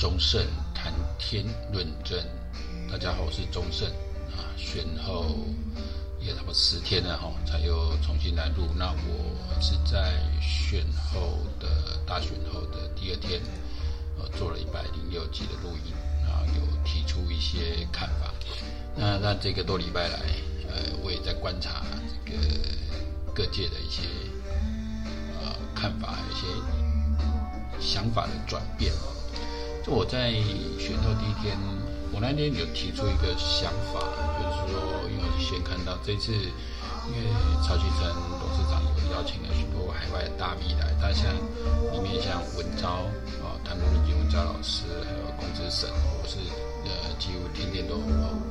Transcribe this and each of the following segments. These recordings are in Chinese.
忠胜谈天论证，大家好，我是忠胜啊。选后也差不多十天了哈，才又重新来录。那我是在选后的大选后的第二天，呃，做了一百零六集的录音，然后有提出一些看法。那那这个多礼拜来，呃，我也在观察这个各界的一些呃看法，有一些想法的转变。就我在选秀第一天，我那天有提出一个想法，就是说，因为先看到这次，因为曹启成董事长有邀请了许多海外的大 V 来，他像里面像文昭啊，谭国伦、文昭老师，还有龚之省，我是呃几乎天天都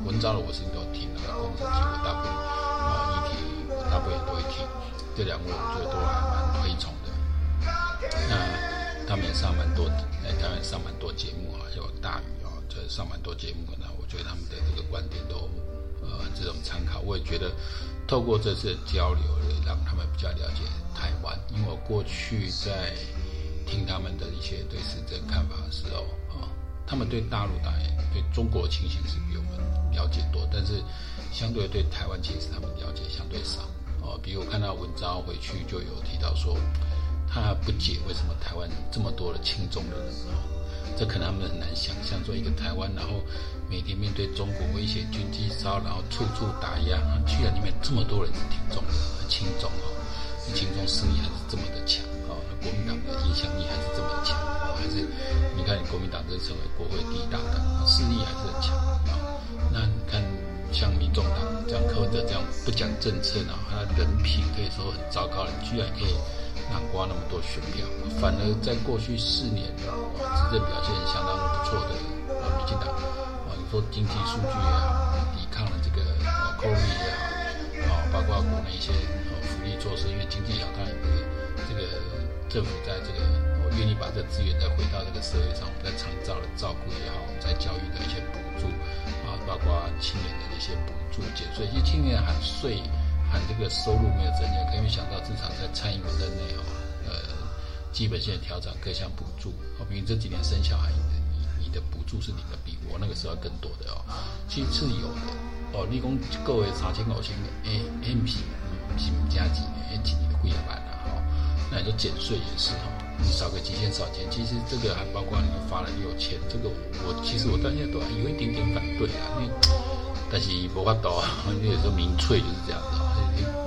文昭的我是都听了，龚之省几乎大部分啊议题大部分都会听，这两位我觉得都还蛮推崇的。那他们也上蛮多。台湾上蛮多节目啊，有大鱼啊，这上蛮多节目，那我觉得他们的这个观点都呃这种参考，我也觉得透过这次交流，让他们比较了解台湾。因为我过去在听他们的一些对时政看法的时候啊，他们对大陆当然对中国的情形是比我们了解多，但是相对对台湾其实他们了解相对少哦。比如我看到文章回去就有提到说。他不解为什么台湾这么多的亲中的人啊，这可能他们很难想象，做一个台湾，然后每天面对中国威胁、军机骚扰，然后处处打压，居然里面这么多人是挺中的、亲中哦，亲中势力还是这么的强啊，国民党的影响力还是这么强啊，还是你看国民党这成为国会第一大党，势力还是很强啊。那你看像民众党这样柯文哲这样不讲政策呢，他人品可以说很糟糕，居然可以。南瓜那么多选票，反而在过去四年啊，执政表现相当不错的啊，民进党啊，你说经济数据也好，抵抗了这个啊 COVID 也好，啊，包括国内一些啊福利措施，因为经济好，当然这个政府在这个我愿意把这个资源再回到这个社会上，我们在长照的照顾也好，我们在教育的一些补助啊，包括青年的一些补助减税，其实青年还税。看这个收入没有增加，可以没想到至少在蔡英文任内哦，呃，基本性调整各项补助，哦，比如这几年生小孩，你你的补助是领的比我那个时候更多的哦，其实是有的哦。你讲各位三千五千个 A M P，嗯，是加几年几年的贵了版了哈，那你说减税也是哈，你少个几千少钱，其实这个还包括你发了六千，这个我其实我到现在都还有一点点反对啊，因为但是无法度啊，因为有时候民粹就是这样子。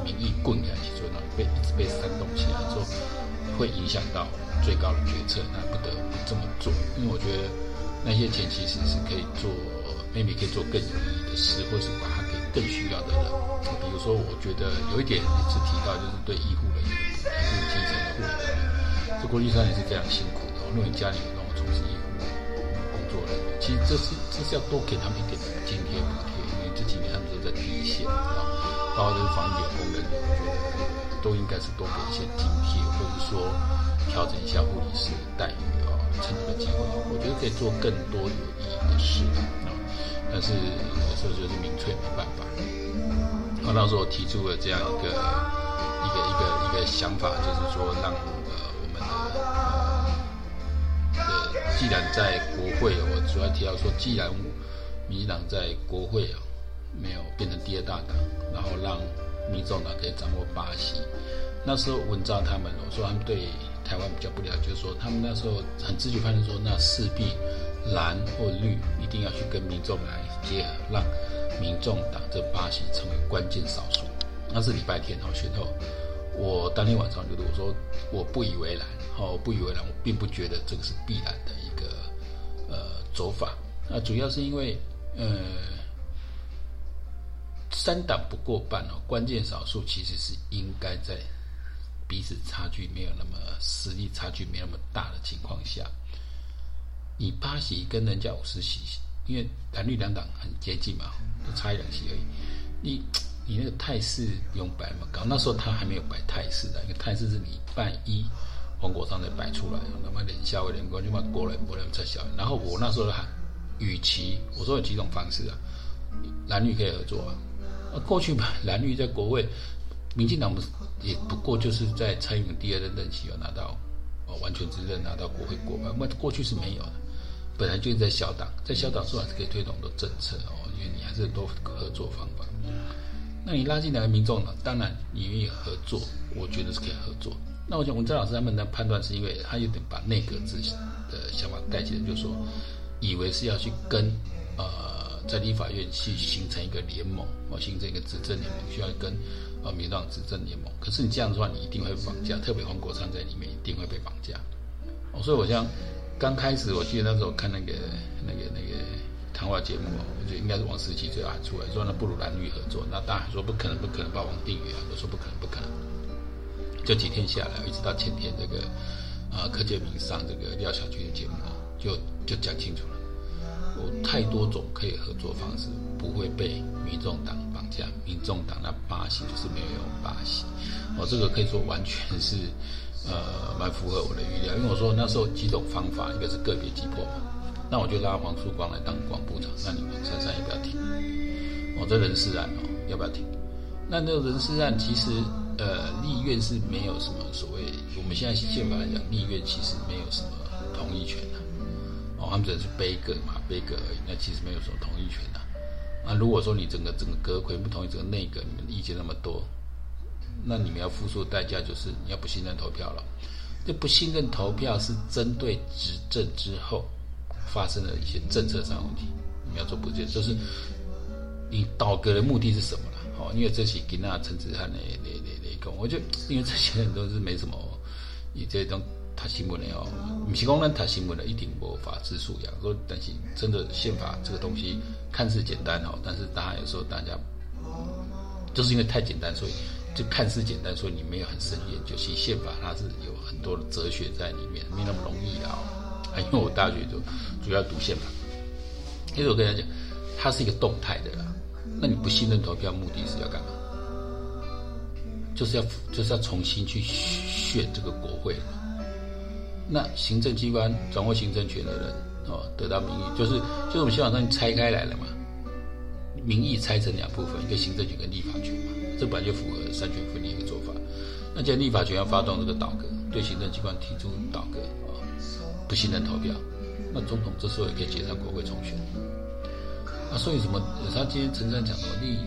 民意棍起来，其实呢被一直被煽动起来，说会影响到最高的决策，那不得不这么做。因为我觉得那些钱其实是可以做，maybe 可以做更有意义的事，或是把它给更需要的人。比如说，我觉得有一点一直提到，就是对医护人员的补贴，基层的护理人员，这过去三年是非常辛苦的。如果你家里有那种从事医护工作的，其实这是这是要多给他们一点津贴补贴，因为这几年他们都在第一线，知道吗包括这个防疫的工人，我觉得都应该是多给一些津贴，或者说调整一下护理师的待遇啊，趁这个机会，我觉得可以做更多有意义的事啊。但是有时候就是民粹没办法。那当时我提出了这样一个一个一个一个想法，就是说让呃我们的呃，既然在国会，我主要提到说，既然民进党在国会啊。没有变成第二大党，然后让民众党可以掌握巴西。那时候文章他们，我说他们对台湾比较不了解，就是说他们那时候很直觉判断说，那势必蓝或绿一定要去跟民众来结合，让民众党这巴西成为关键少数。那是礼拜天哦，选后我当天晚上就我说我不以为然，哦，不以为然，我并不觉得这个是必然的一个呃走法。那主要是因为呃。三党不过半哦，关键少数其实是应该在彼此差距没有那么实力差距没有那么大的情况下，你八席跟人家五十席，因为蓝绿两党很接近嘛，就差一两席而已。你你那个态势不用摆那么高，那时候他还没有摆态势的，因为态势是礼拜一黄国昌才摆出来，那么连下位连官就把过来过来撤销。然后我那时候喊，与其我说有几种方式啊，蓝绿可以合作啊。过去嘛，蓝绿在国会，民进党不是也不过就是在蔡英文第二任任期有拿到哦完全执政拿到国会过半，那过去是没有的。本来就是在小党，在小党说还是可以推动很多政策哦，因为你还是多合作方法。那你拉进来民众呢，当然你愿意合作，我觉得是可以合作。那我想文章老师他们的判断是因为他有点把内阁制的想法带起来，就是说以为是要去跟呃在立法院去形成一个联盟，哦形成一个执政联盟，需要跟呃民党执政联盟。可是你这样的话，你一定会绑架，特别黄国昌在里面一定会被绑架。哦，所以我想刚开始我记得那时候看那个那个那个。谈话节目哦，我觉得应该是王思琪最后喊出来说，那不如蓝绿合作。那当然说不可能，不可能，把王定宇啊都说不可能，不可能。这几天下来，一直到前天这个啊柯建明上这个廖小军的节目就就讲清楚了。有太多种可以合作方式，不会被民众党绑架。民众党那巴西就是没有用把戏。我这个可以说完全是呃蛮符合我的预料，因为我说那时候几种方法，一个是个别击破嘛。那我就拉黄曙光来当广部长，那你们珊珊要不要听？我、哦、这人事案哦，要不要听？那这个人事案其实，呃，立院是没有什么所谓，我们现在宪法来讲，立院其实没有什么同意权的、哦，他们只是杯葛嘛，杯葛而已，那其实没有什么同意权的、那如果说你整个整个阁揆不同意，整个内阁你们意见那么多，那你们要付出的代价就是你要不信任投票了。这不信任投票是针对执政之后。发生的一些政策上问题，你要做补救，就是你倒阁的目的是什么了？哦，因为这些跟那陈子翰的那那那个，我觉得因为这些人都是没什么，你这种他新闻的哦，不是讲咱他新闻的一定无法治素养，说但是真的宪法这个东西看似简单哦，但是大家有时候大家就是因为太简单，所以就看似简单，所以你没有很深研究。其实宪法它是有很多的哲学在里面，没那么容易啊。因为我大学就主要读宪法，其实我跟他讲，它是一个动态的啦。那你不信任投票，目的是要干嘛？就是要就是要重新去选这个国会。那行政机关掌握行政权的人哦，得到民意，就是就是我们宪法上拆开来了嘛。民意拆成两部分，一个行政权跟立法权嘛，这本来就符合三权分立的做法。那既然立法权要发动这个倒戈，对行政机关提出倒阁。不信任投票，那总统这时候也可以解散国会重选。那，所以什么？他今天陈山讲说立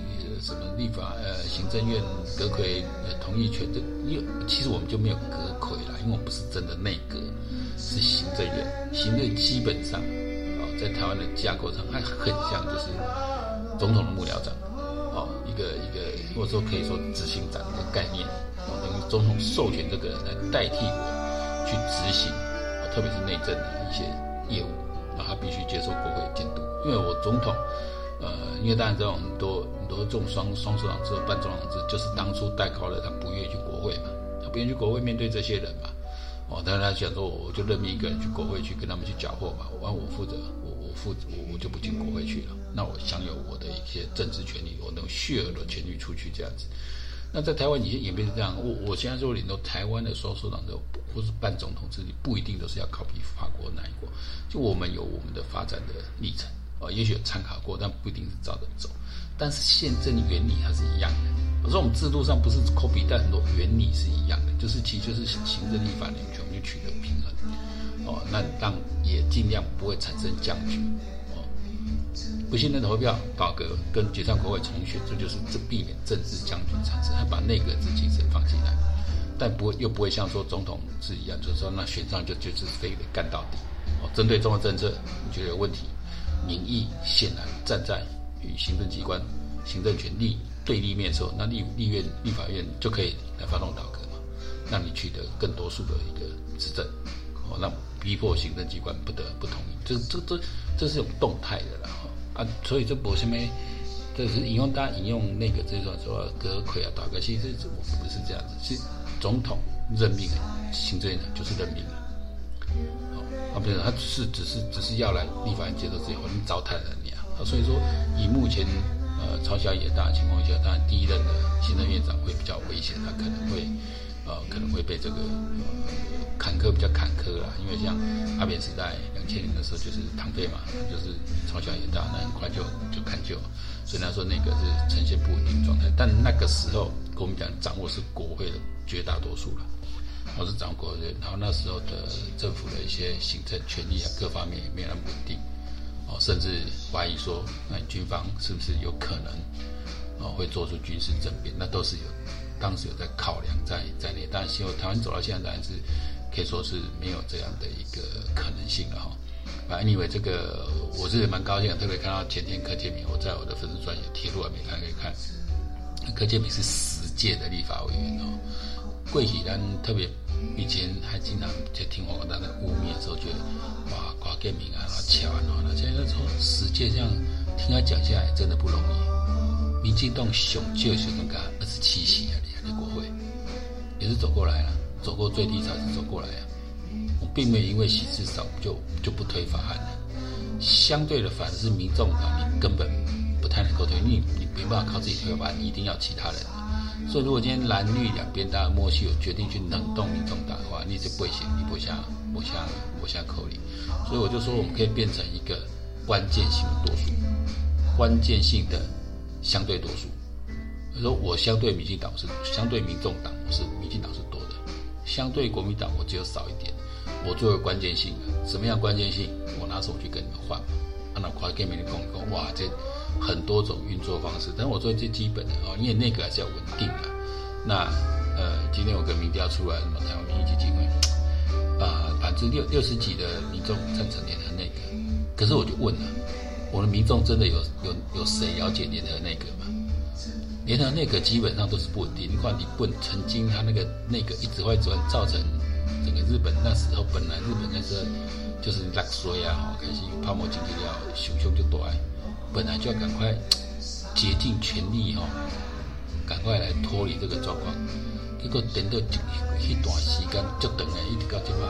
什么立法呃，行政院阁揆呃同意权，这因为其实我们就没有阁揆啦，因为我们不是真的内阁，是行政院。行政基本上啊，在台湾的架构上，还很像就是总统的幕僚长，哦，一个一个或者说可以说执行长的概念，哦，等于总统授权这个人来代替我去执行。特别是内政的一些业务，那他必须接受国会监督。因为我总统，呃，因为大家知道很多很多这种双双首长制、半总统制，就是当初戴高乐他不愿意去国会嘛，他不愿意去国会面对这些人嘛，哦，但是他想说，我就任命一个人去国会去跟他们去搅和嘛，我我负责，我我负责，我我就不进国会去了，那我享有我的一些政治权利，我那种血额的权利出去这样子。那在台湾已经演变成这样，我我现在说领导台湾的双首长的或是半总统制，不一定都是要靠比法国哪一国，就我们有我们的发展的历程啊，也许有参考过，但不一定是照着走。但是宪政原理它是一样的，我说我们制度上不是 copy，但很多原理是一样的，就是其实就是行政立法两权我们就取得平衡。哦，那让也尽量不会产生僵局。哦不信任投票、倒阁跟解散国会重选，这就是这避免政治僵局产生，还把内阁制精神放进来，但不会又不会像说总统是一样，就是说那选上就就是非得干到底。哦，针对中央政策你觉得有问题，民意显然站在与行政机关、行政权力对立面的时候，那立立院、立法院就可以来发动倒阁嘛，让你取得更多数的一个执政，哦，让逼迫行政机关不得不同意，这这这这是种动态的啦。啊，所以这不是没，这是引用大家引用那个这种说阁揆啊，倒阁，其实这我们不是这样子，是总统任命行政院长就是任命了，哦，啊不是，他只是只是只是要来立法院接受之后，你糟蹋了你，啊所以说以目前呃朝小野大的情况下，当然第一任的行政院长会比较危险，他可能会呃可能会被这个。呃坎坷比较坎坷啦，因为像阿扁时代两千年的时候就是唐飞嘛，就是朝小野大，那很快就就看就，所以他说那个是呈现不稳定状态。但那个时候跟我们讲掌握是国会的绝大多数了，我是掌握国会，然后那时候的政府的一些行政权力啊各方面也没有那么稳定哦甚至怀疑说，那军方是不是有可能啊会做出军事政变？那都是有当时有在考量在在内。但是，台湾走到现在，当然是可以说是没有这样的一个可能性了哈。反正因为这个我是蛮高兴的，特别看到前天柯建铭，我在我的粉丝专页贴出来没看可以看，柯建铭是十届的立法委员哦。贵喜咱特别以前还经常在听黄国大在污蔑的时候，觉得哇，柯建铭啊，然后乔安哦，那现在从十届这样听他讲下来，真的不容易。民进党雄就学生干二十七席啊，厉害的国会也是走过来了，走过最低潮是走过来啊。我并没有因为席次少就就不推法案了，相对的，反而是民众党你根本不太能够推，你你没办法靠自己推法案，你一定要其他人。所以，如果今天蓝绿两边大家默契有决定去冷冻民众党的话，你就不会写，你不像不像不像口令。所以我就说，我们可以变成一个关键性的多数，关键性的相对多数。比如说，我相对民进党是相对民众党，我是民进党是多的；相对国民党，我只有少一点。我作为关键性的，什么样关键性？我拿手去跟你们换嘛。按照快给你们讲讲，哇，这。很多种运作方式，但我做最基本的哦，因为那个还是要稳定的。那呃，今天我跟民调出来，什么台湾民意基金会，啊、呃，百分之六六十几的民众赞成联合内阁。可是我就问了，我的民众真的有有有谁了解联合内阁吗？联合内阁基本上都是不稳定。你看，你问曾经他那个内阁一直会转，造成整个日本那时候本来日本那时候就是落水啊，哈，开始泡沫经济要，熊熊就断。本来就要赶快竭尽全力哈、哦，赶快来脱离这个状况。结果等到一一段时间，就等了一直到今嘛，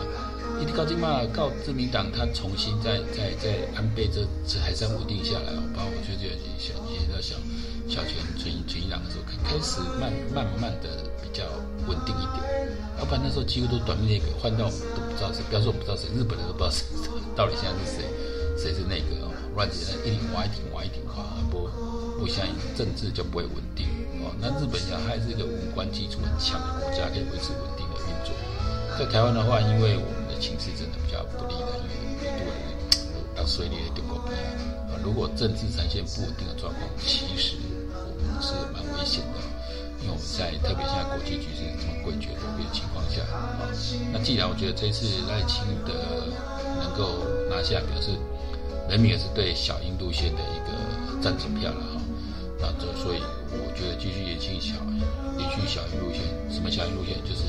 一直到今嘛，告自民党他重新再再再安倍这这还算稳定下来哦。包括我觉得小也到小小泉纯纯一郎的时候，开始慢慢慢的比较稳定一点。要不然那时候几乎都短命那个换到都不知道谁，不要说我不知道谁，日本人都不知道谁到底现在是谁，谁是那个哦。乱起来，一点挖一点挖一点挖，不不像政治就不会稳定哦。那日本讲还是一个五官基础很强的国家，可以维持稳定的运作。在台湾的话，因为我们的情势真的比较不利的，因为很多人要随你的中国比啊。如果政治呈现不稳定的状况，其实我们是蛮危险的，因为我们在特别现在国际局势这么诡谲多变的情况下啊。那既然我觉得这次赖清德能够拿下，表示。人民也是对小英路线的一个赞成票了哈，那这所以我觉得继续延续小延续小英路线，什么小英路线就是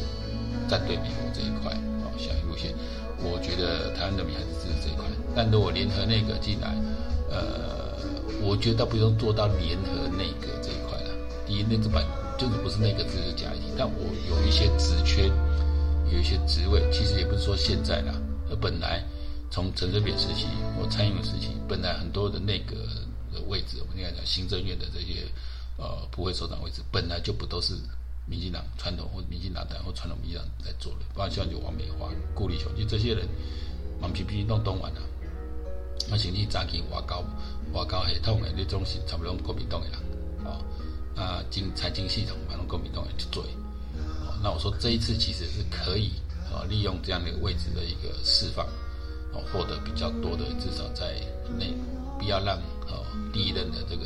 站队美国这一块啊，小英路线，我觉得台湾人民还是支持这一块。但如果联合内阁进来，呃，我觉得不用做到联合内阁这一块了。第一，那个版就是不是内阁制是假议题，但我有一些职缺，有一些职位，其实也不是说现在啦，而本来。从陈水扁时期或蔡英文时期，本来很多的内阁的位置，我们应该讲行政院的这些呃部会首长位置，本来就不都是民进党传统或民进党党或传统民进党在做的，包括像就王美花、顾立雄，就这些人，忙皮皮弄动完了，那甚至早期外交外交系统的那种是差不多国民党的人，哦，啊经财经系统反正国民党也去做，哦，那我说这一次其实是可以啊、利用这样的位置的一个释放。获得比较多的，至少在内，不要让呃第一任的这个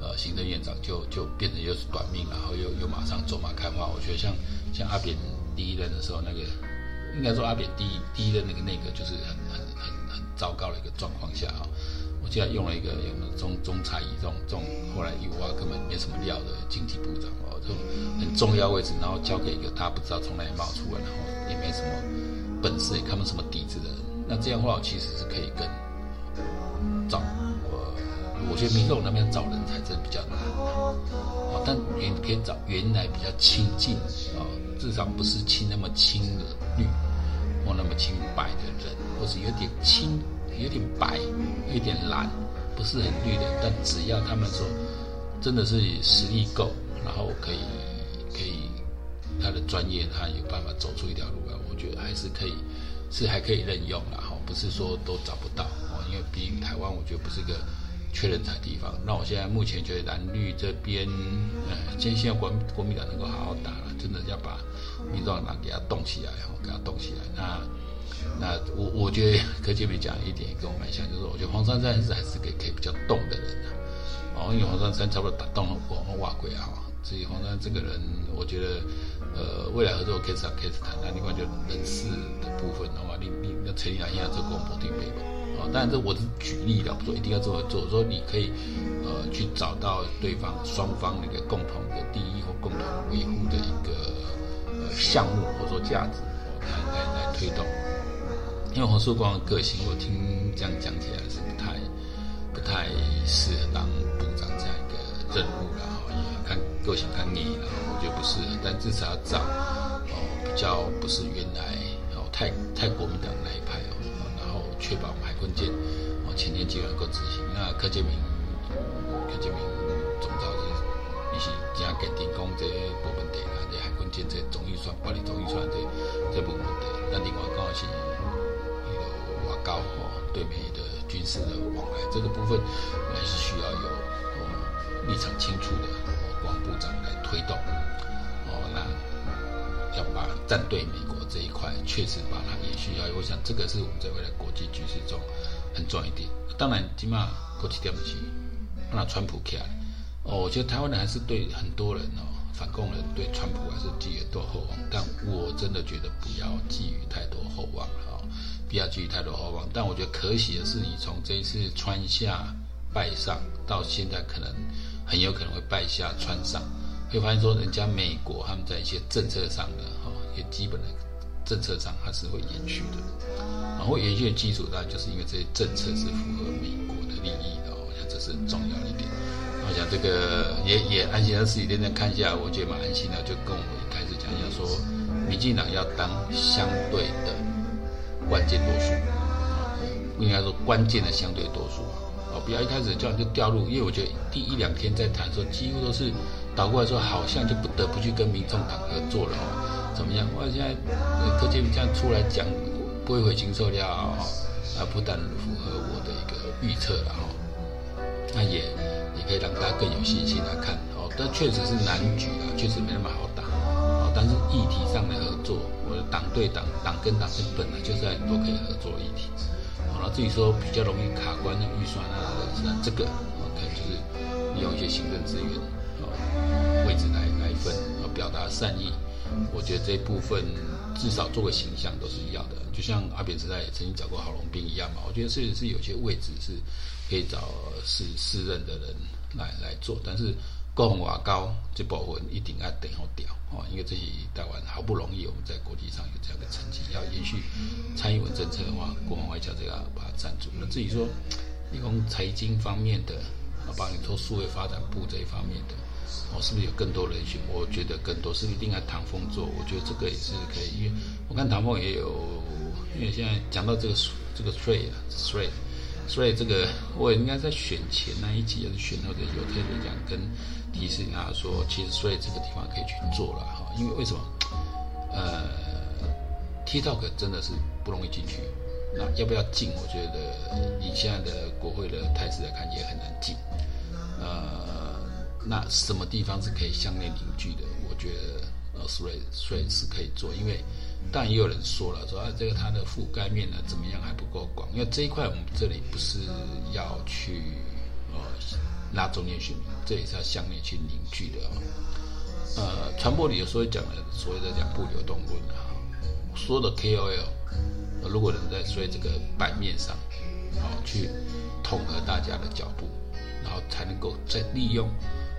呃行政院长就就变成又是短命，然后又又马上走马看花。我觉得像像阿扁第一任的时候，那个应该说阿扁第一第一任那个内阁就是很很很很糟糕的一个状况下啊。我记得用了一个用中中差仪这种这种后来一挖根本没什么料的经济部长哦，这种很重要位置，然后交给一个他不知道从哪里冒出来，然后也没什么本事，也看不出什么底子的。那这样的话，其实是可以跟找我，我觉得民众那边找人才真的比较难啊。但原可以找原来比较亲近啊，至少不是亲那么亲的绿或那么亲白的人，或是有点亲、有点白、有点蓝，不是很绿的。但只要他们说真的是实力够，然后可以可以他的专业，他有办法走出一条路来，我觉得还是可以。是还可以任用啦，哈，不是说都找不到哦，因为毕竟台湾我觉得不是一个缺人才的地方。那我现在目前觉得蓝绿这边，呃，先希望国国民党能够好好打了，真的要把民众党给他动起来，哈，给他动起来。那那我我觉得柯建铭讲一点跟我蛮像，就是我觉得黄珊珊是还是个可以比较动的人的、啊，哦，因为黄珊珊差不多打动了我们瓦鬼啊，所以黄珊珊这个人，我觉得呃未来合作 case 啊 case 谈，那另外就人事的部分的话，你你要成立哪一样这个广播定位嘛，啊，当然这我是举例了，不说一定要这么做，说你可以呃去找到对方双方那个共同的利益或共同维护的一个呃项目或者说价值，来来来推动。因为黄曙光的个性，我听这样讲起来是不太、不太适合当部长这样一个任务了哈。也看个性看腻了，我觉得不是。但至少要找哦，比较不是原来哦太太国民党那一派哦，然后确保海军舰哦前年就能够执行。那柯建铭，柯建铭总召是，你是正坚定讲这部分的啦，这海军舰这总预算，管理总预算这这部分的。那另外刚好是。高哦，对美的军事的往来这个部分，还是需要有哦立场清楚的王部长来推动哦。那要把站队美国这一块确实把它延续下去，我想这个是我们在未来国际局势中很重要一点。当然，起码国际点不起，那川普起来哦。我觉得台湾人还是对很多人哦，反共人对川普还是寄予多厚望，但我真的觉得不要寄予太多厚望了。不要寄予太多厚望，但我觉得可喜的是，你从这一次川下拜上到现在，可能很有可能会败下川上，会发现说，人家美国他们在一些政策上的哈，一些基本的政策上，它是会延续的。然后延续的基础当然就是因为这些政策是符合美国的利益的，我想这是很重要的一点。我想这个也也安心，的实体店店看一下，我觉得蛮安心的。就跟我们一开始讲一下，说民进党要当相对的。关键多数，不应该说关键的相对多数，不要一开始这样就掉入，因为我觉得第一两天在谈的时候，几乎都是倒过来说，好像就不得不去跟民众党合作了哦，怎么样？我现在柯建铭这样出来讲，不会回心受料啊，不但符合我的一个预测了哈，那也也可以让大家更有信心来看哦，但确实是难局啊，确实没那么好打哦。但是议题上的合作，我的党对党、党跟党是本来就是很多可以合作议题。然后，至于说比较容易卡关的预算啊，这个可能就是利用一些行政资源啊位置来来分啊，表达善意。我觉得这部分至少做个形象都是一样的，就像阿扁时代也曾经找过郝龙斌一样嘛。我觉得是是有些位置是可以找是适任的人来来做，但是。国防外交这部分一定要等好调哦，因为这是台湾好不容易我们在国际上有这样的成绩，要延续蔡英文政策的话，国防外交这个要把它站住。那至于说，你讲财经方面的，啊，帮你做数位发展部这一方面的，哦，是不是有更多人选？我觉得更多是一定要唐凤做，我觉得这个也是可以，因为我看唐凤也有，因为现在讲到这个这个 trade 啊，trade。所以这个我也应该在选前那一集，还是选后的有特别讲跟提示他说，其实所以这个地方可以去做了哈，因为为什么？呃，TikTok 真的是不容易进去，那要不要进？我觉得以现在的国会的态势来看，也很难进。呃，那什么地方是可以相内凝聚的？我觉得呃，所以所以是可以做，因为。但也有人说了，说啊，这个它的覆盖面呢怎么样还不够广，因为这一块我们这里不是要去呃拉中间选民，这也是要向内去凝聚的哦。呃，传播里有时候讲的所谓的两步流动论啊，所有的 KOL，如果能在所以这个版面上，啊去统合大家的脚步，然后才能够再利用。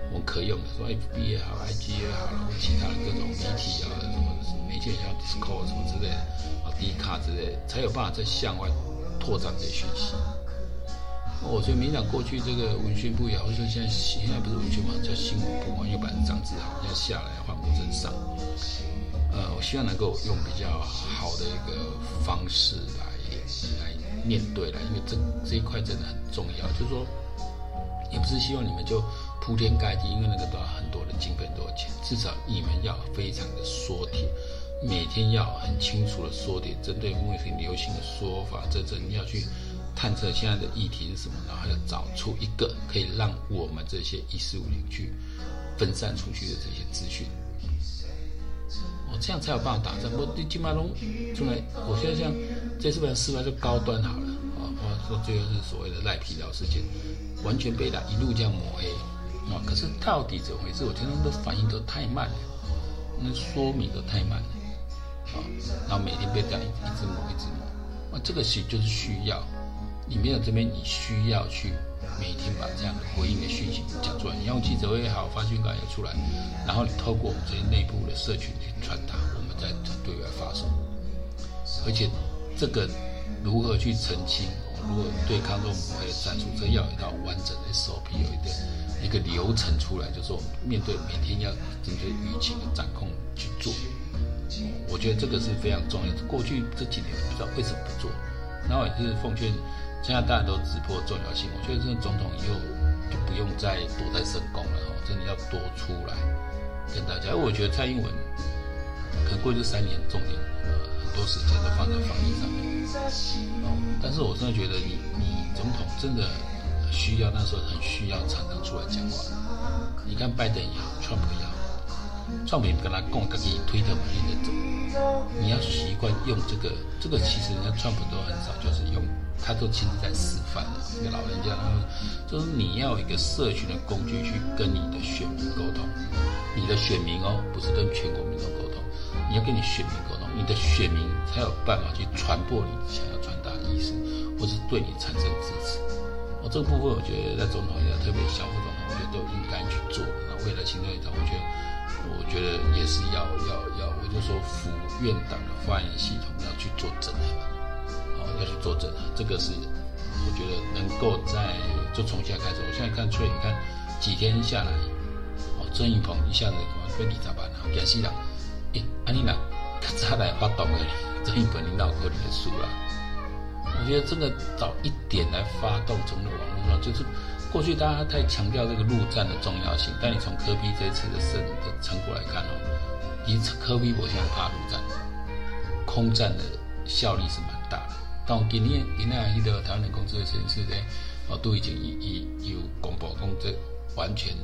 我们可用的，说 FB 也好，IG 也好，然后其他的各种媒体啊，什么媒体像 Discord 什么之类的，啊，Dcard 之类的，才有办法再向外拓展这些讯息。我觉得民进党过去这个文宣部也好，说现在现在不是文宣嘛，叫新闻部嘛，又把张志豪要下来换吴峥上。呃，我希望能够用比较好的一个方式来来面对了，因为这这一块真的很重要，就是说，也不是希望你们就。铺天盖地，因为那个都要很多的经费，很多少钱？至少你们要非常的缩帖，每天要很清楚的缩帖，针对目前流行的说法，这这你要去探测现在的议题是什么，然后要找出一个可以让我们这些一四五零去分散出去的这些资讯，哦，这样才有办法打仗。我基本上出来，我现在像这次不要示范就高端好了啊，或者说最后是所谓的赖皮老事件，完全被他一路这样抹黑啊。可是到底怎么回事？我觉得都反应都太慢了，那说明都太慢了啊。然后每天被这样一直抹，一直抹啊，这个其实就是需要。你没有这边，你需要去每天把这样的回应的讯息讲出来。你用记者会也好，发讯稿也出来，然后你透过我们这些内部的社群去传达，我们再对外发送。而且这个如何去澄清，如何对抗这种抹黑的战术，这要有一套完整的 SOP，有一个一个流程出来，就是我们面对每天要针对舆情的掌控去做。我觉得这个是非常重要的。过去这几年不知道为什么不做，然后也是奉劝。现在大家都直播重要性，我觉得这个总统以后就不用再躲在深宫了哈，真的要多出来跟大家。我觉得蔡英文可能过去三年重点呃很多时间都放在防疫上面，哦，但是我真的觉得你你总统真的需要那时候很需要常常出来讲话。你看拜登也好，川普也好，川普也跟他共，他可以推特嘛，现在走，你要习惯用这个，这个其实人家川普都很少就是用。他都亲自在示范了，一个老人家，他说，就是你要一个社群的工具去跟你的选民沟通，你的选民哦，不是跟全国民众沟通，你要跟你选民沟通，你的选民才有办法去传播你想要传达的意思，或是对你产生支持。哦，这个部分我觉得在总统也特别小副总统，我觉得都应该去做。那未来行政院长，我觉得，我觉得也是要要要，我就说府院党的发言系统要去做整合。要去做整合，这个是我觉得能够在就从现在开始。我现在看出来，你看几天下来，哦，郑运鹏一下子被李扎班了，给死了。诶，安妮娜，他咋来发动的？郑运鹏领导可能也输了。我觉得这个早一点来发动，从那网络上，就是过去大家太强调这个陆战的重要性，但你从科比这次的胜的成果来看哦，以科比我现在怕陆战，空战的效力是蛮大的。到今年，今年迄个台湾人工智慧实验室咧，哦，都已经已已有公布，讲这完全，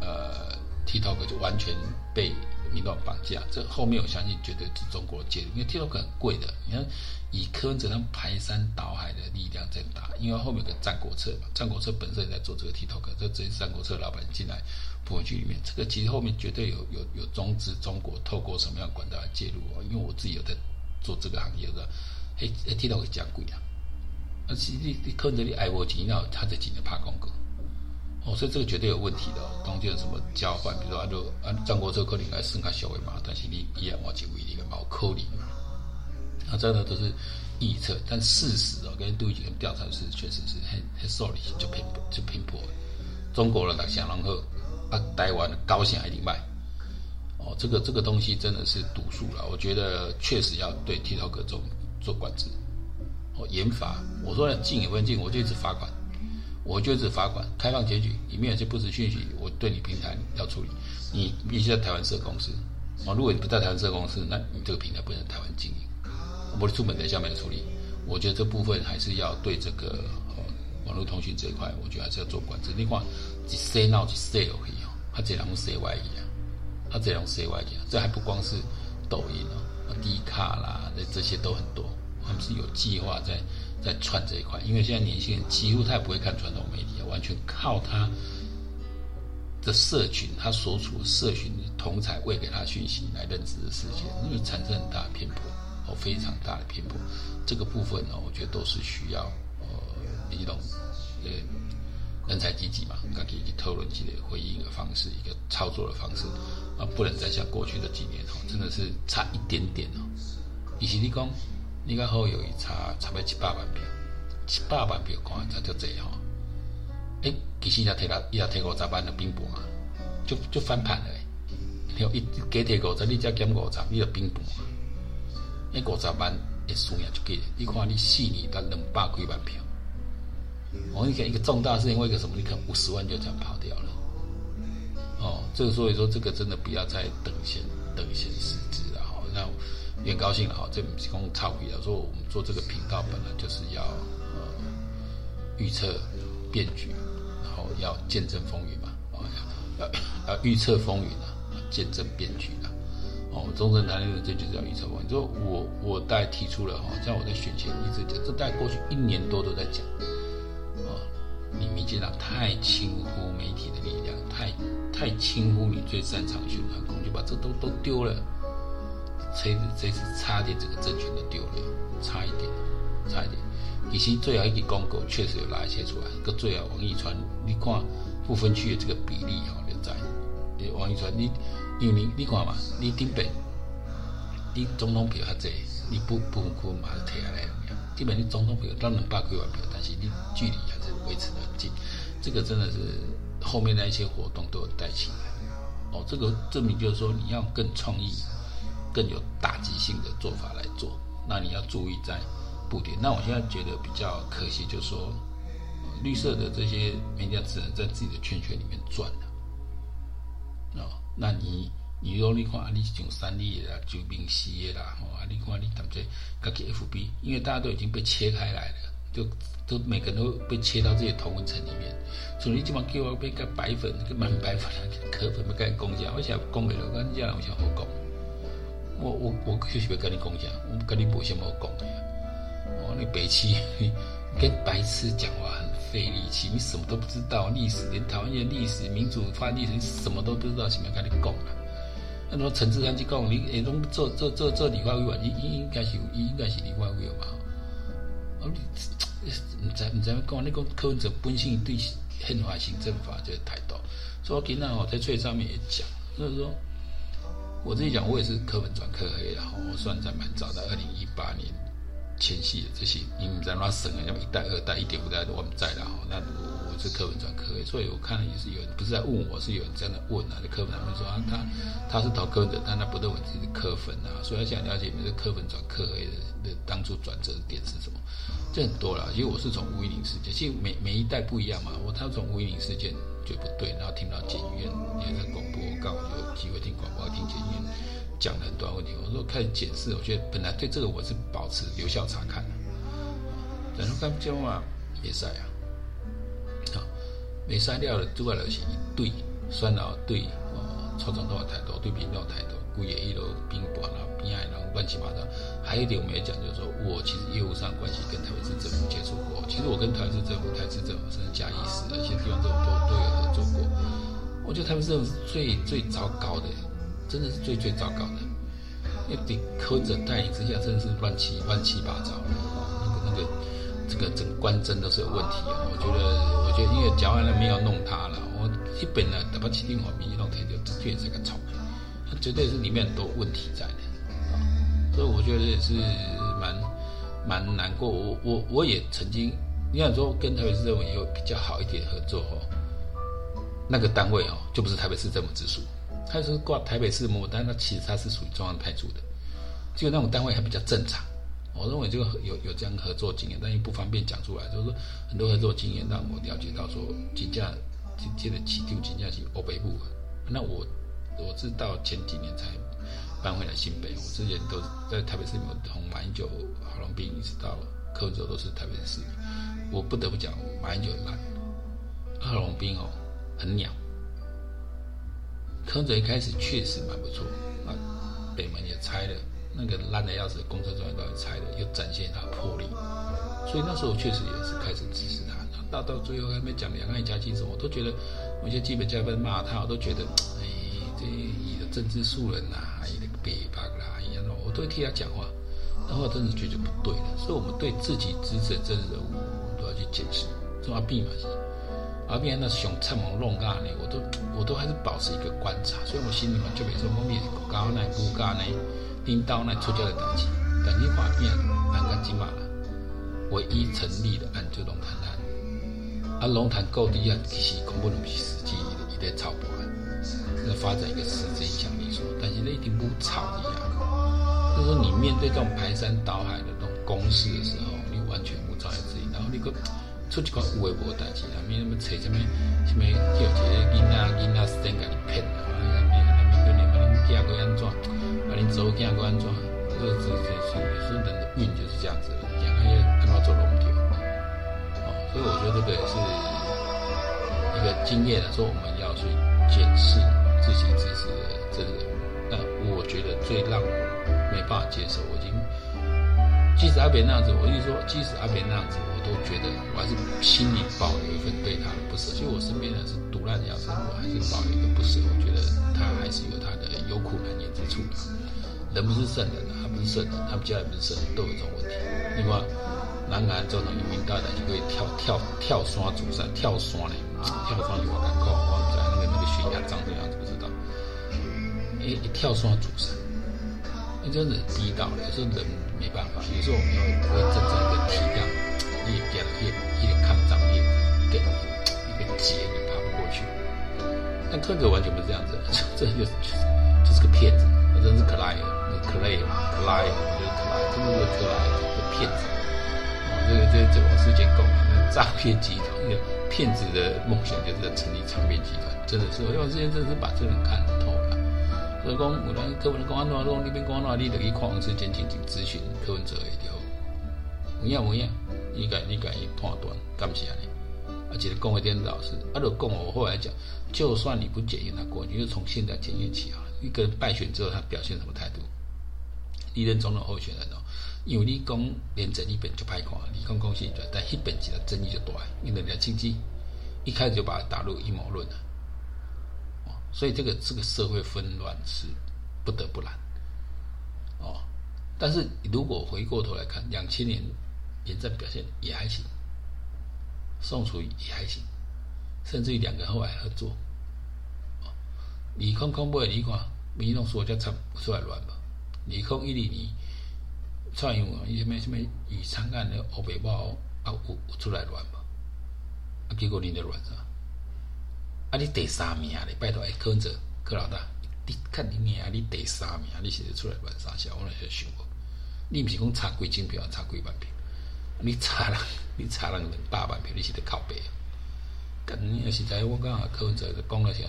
呃，TikTok 就完全被民众绑架。这后面我相信绝对是中国介入，因为 TikTok 很贵的。你看，以柯文哲那排山倒海的力量在打，因为后面有个战国策嘛，战国策本身也在做这个 TikTok，这这是战国策老板进来部分局里面，这个其实后面绝对有有有中资中国透过什么样管道来介入哦，因为我自己有在做这个行业的。诶诶，听到会讲贵啊！啊，是你你可能你爱我钱，然后他在紧的怕广告，哦，所以这个绝对有问题的。中间有什么交换？比如说按照按张国策可能来算较小的嘛，但是你一样我就为你个毛扣你。啊，这个都是预测，但事实哦，跟杜一杰跟调查是确实是很很受理就偏就偏颇。中国人来想，然后啊，台湾高兴还得卖。哦，这个这个东西真的是赌术了。我觉得确实要对 TikTok 这种。做管制，哦，严罚。我说禁也不能禁，我就一直罚款，我就一直罚款。开放检举，里面有些不实讯息，我对你平台要处理。你必须在台湾设公司，哦，如果你不在台湾设公司，那你这个平台不能在台湾经营。我的出门在下面处理。我觉得这部分还是要对这个哦网络通讯这一块，我觉得还是要做管制。另外，一 say now 就 say 可以哦，他这两种 say 歪一样，他这两种 say 歪一样，这还不光是抖音哦。低卡啦，这这些都很多，他们是有计划在在串这一块，因为现在年轻人几乎他也不会看传统媒体，完全靠他的社群，他所处的社群同才喂给他讯息来认知的世界，因为产生很大的偏颇，哦，非常大的偏颇，这个部分呢，我觉得都是需要呃一种呃人才济济嘛，刚可以去讨论一个回应的方式，一个操作的方式。啊，不能再像过去的几年哦，真的是差一点点哦。以前你讲，你看侯友宜差差不多七八万票，七八万票看差就这哈。哎，其实他提了，也提五十万的冰博嘛，就就翻盘了。你一加提五十，你再减五十，你就冰博。哎，五十万的数量就给了。你看你四年才两百几万票，我跟你讲一个重大事情，为一个什么？你看五十万就这样跑掉了。哦，这个所以说，这个真的不要再等闲等闲视之了哈。那也高兴了哈，这不是讲臭屁了，说我们做这个频道本来就是要呃预测变局，然后要见证风云嘛，啊要要预测风云啊，见证变局啊。哦，中正谈的这就叫预测风云。就我我大概提出了哈，像我在选前一直讲，这大概过去一年多都在讲，你民进党太轻忽媒体的力量，太太轻忽你最擅长的宣传工具，把这都都丢了，这这次差点整个政权都丢了，差一点，差一点。其实最后一个公告确实有拉一些出来，个最后王一川，你看不分区的这个比例哈，就在，王一川你。因为你你看嘛，你顶边，你总统票较济，你不不分区马上摕下来，基本你总统票当然八几万票，但是你距离维持得很近，这个真的是后面的一些活动都有带起来。哦，这个证明就是说你要更创意、更有打击性的做法来做，那你要注意在布点。那我现在觉得比较可惜，就是说绿色的这些媒体只能在自己的圈圈里面转了。哦。那你，你说你看，你像三立的啦，就明视的啦，哦，啊，你看你谈这，家己 FB，因为大家都已经被切开来了，就都每个人都被切到这些同温层里面，所以你基本上叫我被个白粉，个满白粉，可粉要跟你讲讲，我想讲不了，我讲我想好讲，我我我就是要跟你讲讲，我跟你无什么好讲的，哦，你白痴，跟白痴讲话很。费力气，你什么都不知道，历史连台湾的历史、民主化历史，你什么都不知道，怎么跟你讲啊？那么陈志安去讲，你诶，拢做做做做立法委员，应应该是应该是立法委员嘛？你唔知唔知咩讲？你讲柯文哲本身对宪法行政法就是态度，所以我今天我在翠上面也讲，就是说我自己讲，我也是柯文转柯黑的，我算在蛮早的，二零一八年。前戏的这些，你们在那省啊，要么一代、二代、一点五代都我们在了哈。那我我是柯文转柯，所以我看了也是有人不是在问我，是有人这样的问啊。柯文他们说啊，他他是投科文哲，但他不认为自己是柯粉啊，所以他想了解你是科粉转科黑的的当初转折点是什么？这很多了，因为我是从吴怡宁事件，其实每每一代不一样嘛。我他从吴怡宁事件就不对，然后听到检验院也在广播，刚好有机会听广播听检院。讲了很多问题，我说开始解释，我觉得本来对这个我是保持留校查看的。然后刚讲话没赛啊，好，没赛掉了，主要就是一对酸老对哦，操纵的态度，对民众态度，故意一路宾馆啊、边爱然后乱七八糟。还有一点我没有讲，就是说我其实业务上关系跟台北市政府接触过，其实我跟台北市政府、台市政府甚至嘉义市的一些地方政府都都有合作过。我觉得台北市政府是最最糟糕的。真的是最最糟糕的，因为柯文哲带领之下，真的是乱七乱七八糟的。那个那个，这个整关真的是有问题啊。我觉得，我觉得因为蒋万安没有弄他了，我基本呢，哪怕七定华民进党推就的确是个草莓，他绝对是里面很多问题在的。所以我觉得也是蛮蛮难过。我我我也曾经，你想说跟台北市政府有比较好一点合作哦，那个单位哦，就不是台北市政府直属。他是挂台北市某某，但他其实他是属于中央派驻的，就那种单位还比较正常。我认为这个有有这样合作经验，但又不方便讲出来。就是说很多合作经验让我了解到说，金价接着起丢金价是欧北部。那我我是到前几年才搬回来新北，我之前都在台北市里面，从马英九、郝龙斌一直到柯文哲都是台北市。我不得不讲，马英九很烂，郝龙斌哦很鸟。柯文哲一开始确实蛮不错啊，北门也拆了，那个烂的要死的公车站都也拆了，又展现他的魄力，所以那时候我确实也是开始支持他。到到最后还没讲两岸一家亲什么，我都觉得有些基本家在骂他，我都觉得，哎，这一个政治素人呐、啊，一个别巴啦一样，我都会替他讲话。然后真的觉得不对了，所以我们对自己支持的政治人物，我们都要去检视，这要避嘛。而边那熊趁猛弄干呢，我都我都还是保持一个观察，所以我心里面就比如说，我们搞那不搞那，领导那出家的等级，等你画面蛮干净嘛了。唯一成立的按就龙潭案，啊龙潭高低啊，其实恐怖东西实际一点草博案，那发展一个实质影响力说，但是那一定不草的呀。就是说你面对这种排山倒海的这种攻势的时候，你完全无招来自己，然后你个。出几款有诶无代志啦，免什么找什么什么叫一个囡仔囡仔时间甲你骗啊，啊免免免免把恁囝过安怎，把恁祖囝过安怎，这这这是说人的运就是这样子的，讲那些干嘛做龙条，哦，所以我觉得这个也是一个经验来说，我们要去检视自己知识的这个人，那。我觉得最让我没办法接受，我已经即使阿扁那样子，我跟你说，即使阿扁那样子，我都觉得我还是心里保留一份对他的不舍。就我身边人是毒烂的要死，我还是保留一个不舍。我觉得他还是有他的有苦难言之处的。人不是圣人，他不是圣人，他们家也不是圣人，都有这种问题。另外，南韩总统云大胆就可以跳跳跳山祖山，跳山嘞，跳山有感觉，我在那个那个悬崖长这样子，不知道。一一跳山祖山。那真的逼到了，有时候人没办法，有时候我们要会站在一个体量，你也给了一一点抗战力，给一个结，你爬不过去。但柯哥完全不是这样子，这就就是个骗子，真是可赖了，可赖可赖，我觉得可赖，真的是可赖，个骗子。哦，这个这个、这个、王世坚讲的诈骗集团，骗子的梦想就是成立唱片集团，真的是王世坚真的是把这人看透。所以讲，有人柯文哲讲安怎讲，你边讲安怎，你就去看王世坚进行咨询柯文哲的条，有影有影，你该你该判断，感谢你。而且讲一点老实，啊，就讲我后来讲，就算你不检验他过，你就从现在检验起啊。一个人败选之后，他表现什么态度？历任总统候选人哦，因为你讲连整一本就拍看，你讲讲是，但一本其实争议就大，因为人家经济一开始就把他打入阴谋论了。所以这个这个社会纷乱是不得不然，哦，但是如果回过头来看，两千年连战表现也还行，宋楚也还行，甚至于两个后来合作，哦，李空空不会你看，民众说叫出出来乱吧？李空一零年，蔡英文什么什么与长安的欧北包啊，有有出来乱吧？啊，结果你的乱啥？啊！你第三名咧，拜托，哎，柯文哲，柯老大，你看你娘，你第三名，你是出来乱三小，我那些想，你不是讲差几千票，差几万票，你差人，你差人两百万票，你是在靠北。干你实在，我讲柯文哲讲了啥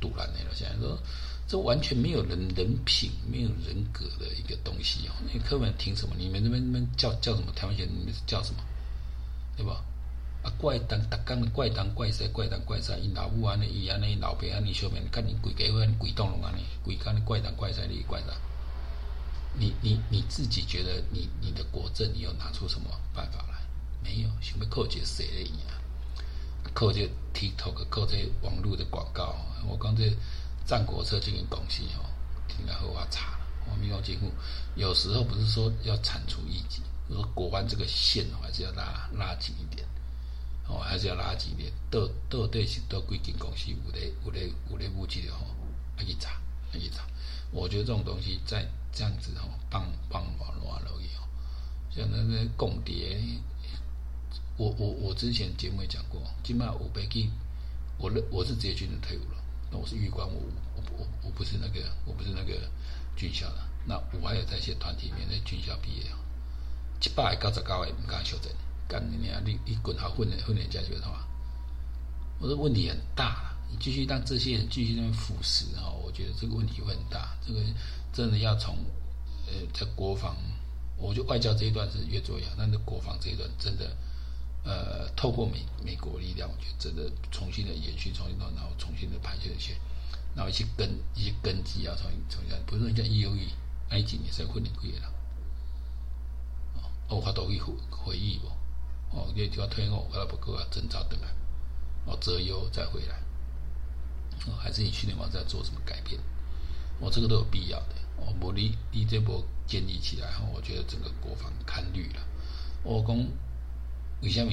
突然的了，现在说这完全没有人人品、没有人格的一个东西哦。那柯文凭什么？你们那边那边叫叫什么？台湾人你们是叫什么？对吧？啊，怪当逐工怪东怪西，怪东怪西，因老母安尼，伊安尼，老爸安尼，小妹，看你规家伙，你规栋拢安尼，规工你怪东怪西，你怪啥？你你你自己觉得你你的国政，你有拿出什么办法来？没有，想要靠这谁的赢啊？靠这 TikTok，靠这网络的广告。我讲这战国策这间公司哦，听了后我查，我民众节目有时候不是说要铲除异己，我说国安这个线还是要拉拉紧一点。哦，还是要垃圾的，到到底是到几间公司有咧有咧有咧募集的吼，要去查，要去查。我觉得这种东西在这样子吼，帮帮网络而已哦。像那个共谍，我我我之前节目也讲过，起码五百 G，我我是职业军人退伍了，那我是预官，我我我我不是那个我不是那个军校的，那我还有在一些团体里面在军校毕业哦，七百九十九个不敢修正。干你娘！你你滚好混的混点下去的话，我说问题很大。你继续让这些人继续在腐蚀哈，我觉得这个问题会很大。这个真的要从呃在国防，我觉得外交这一段是越做越好，但是国防这一段真的呃透过美美国力量，我觉得真的重新的延续，重新的然后重新的排这些，然后一些根一些根基要重新重新，不是说像 E U E 那几年才混点贵了，哦，我都会回回忆哦。哦，你就要退后，回来不够啊，征召等来，哦，择优再回来，哦，还是你去年晚上做什么改变？哦，这个都有必要的。哦，我你你这波建立起来，我觉得整个国防堪虑了。我讲为什么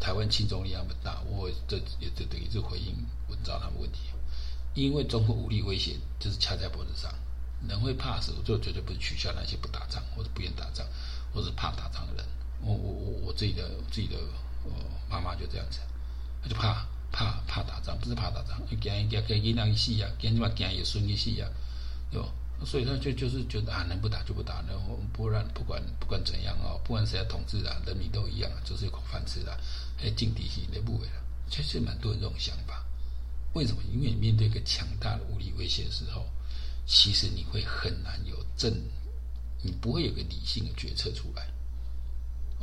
台湾亲中力量那么大？我这也这等于是回应文章他们问题，因为中国武力威胁就是掐在脖子上，人会怕死，我就绝对不是取笑那些不打仗或者不愿打仗或者怕打仗的人。我我我我自己的自己的呃妈妈就这样子，她就怕怕怕打仗，不是怕打仗，惊惊惊惊让伊死啊，惊什么惊有孙伊死啊，哟，所以他就就是觉得啊，能不打就不打，然后不然不管不管怎样哦，不管谁来统治啊，人民都一样，就是有口饭吃的，还劲敌性的不为了，其实蛮多人这种想法。为什么？因为面对一个强大的武力威胁的时候，其实你会很难有正，你不会有个理性的决策出来。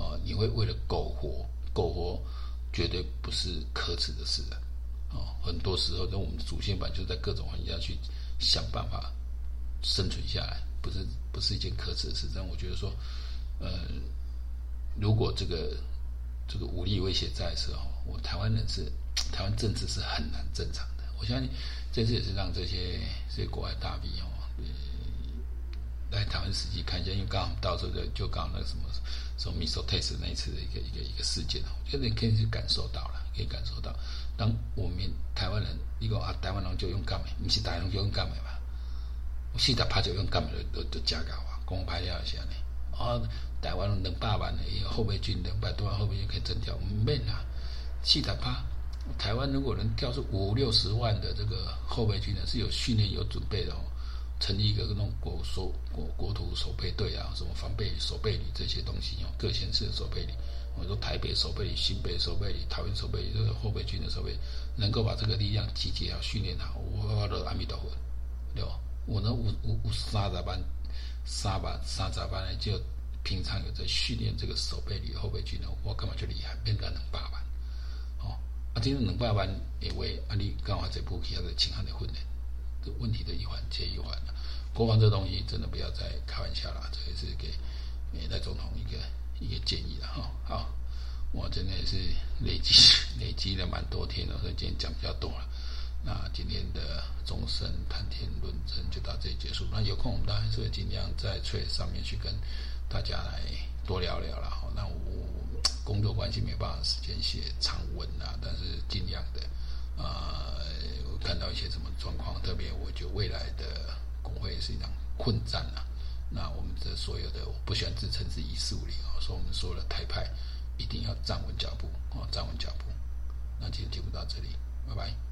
啊，你会为了苟活，苟活绝对不是可耻的事的。啊，很多时候，跟我们的祖先版就在各种环境下去想办法生存下来，不是不是一件可耻的事。但我觉得说，呃，如果这个这个武力威胁在的时候，我台湾人是台湾政治是很难正常的。我相信这次也是让这些这些国外大 V 哦，来台湾实际看一下，因为刚好到时候就刚好那个什么什么 MISOTEX 那一次的一个一个一个事件，我觉得你可以去感受到了，可以感受到，当我们台湾人一个啊，台湾人就用干的，不是台湾人就用干的嘛？我现在怕就用干的就就加高啊，公拍了一下呢。啊，台湾两百万的后备军，两百多万后备军可以征调，唔免啦，现在怕。台湾如果能调出五六十万的这个后备军呢，是有训练有准备的哦。成立一个那种国守国国土守备队啊，什么防备守备旅这些东西哦，各县市的守备旅，我说台北守备旅、新北守备旅、桃园守备旅，这个后备军的守备，能够把这个力量集结好、训练好，我的阿弥陀佛，对吧？我呢，五五五三十班，三班三十班呢，就平常有在训练这个守备旅、后备军呢，我干嘛就厉害，变成两百班，哦，啊，今天两百万也为啊，你刚好这部戏还是轻汉的训练。这问题的一环接一环了，国防这东西真的不要再开玩笑了，这也是给美代总统一个一个建议了哈。好，我真的也是累积 累积了蛮多天了，所以今天讲比较多了。那今天的终身谈天论政就到这里结束。那有空我们当然是会尽量在 t 上面去跟大家来多聊聊了。好，那我工作关系没办法时间写长文啊，但是尽量的啊。我看到一些什么状况，特别我觉得未来的工会是一场混战啊。那我们的所有的，我不喜欢自称是一四五零啊，说我们所有的台派一定要站稳脚步啊，站稳脚步。那今天节目到这里，拜拜。